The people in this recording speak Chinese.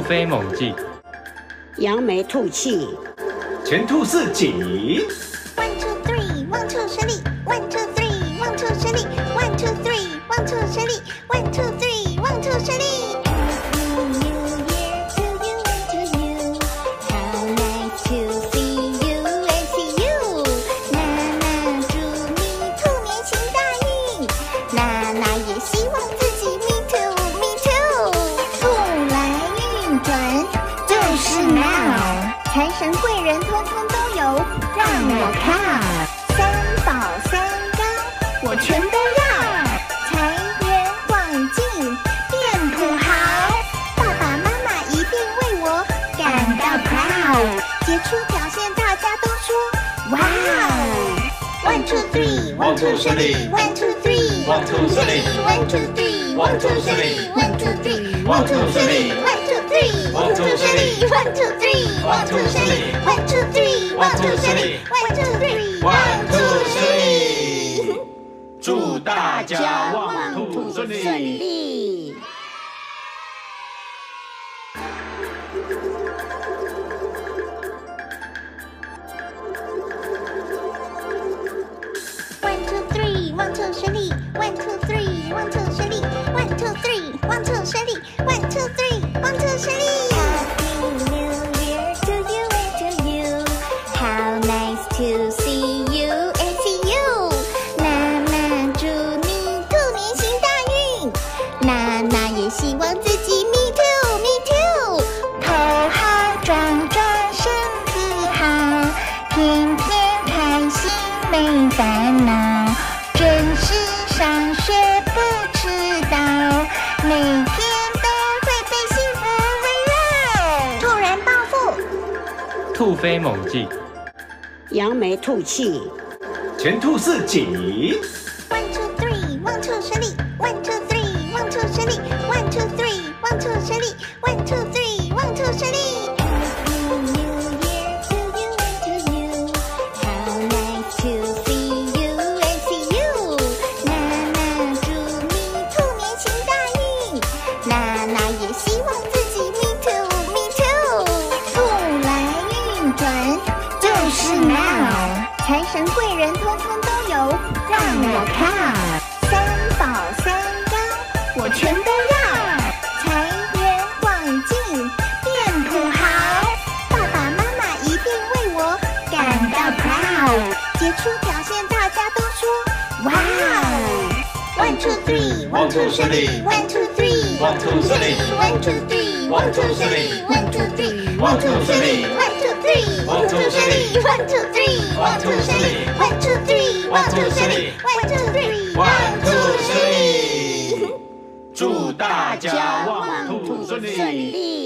飞猛进，扬眉吐气，前兔似锦。看三宝三高我全都要财源广进变土豪爸爸妈妈一定为我感到骄傲杰出表现大家都说哇哦 one two three one two three one two three one two three one two three one two three one two three one two three one two three one two three one two three one two three one one two three, one two three, one two three, one two three, one two three, one two three, one two three，祝大家旺兔顺利。One two 顺利，One two three，One two 顺利，One two three，One two 顺利，One two three，One two 顺利。 没烦恼，准时上学不迟到，每天都会被幸福围绕，突然暴富，突飞猛进，扬眉吐气，全兔四景，one two three one two three one two three one two three one two three one two three one two three one two three。就是 now，财神贵人通通都有，让我看，三宝三高我全都要，财源广进变土豪，爸爸妈妈一定为我感到 proud，杰出表现大家都说 wow，one two three one two three one two three one two three one two three one two three one two three one two three one two three, one two three, one two three, one two three, one two three, one two three, one two three，祝大家旺兔顺利。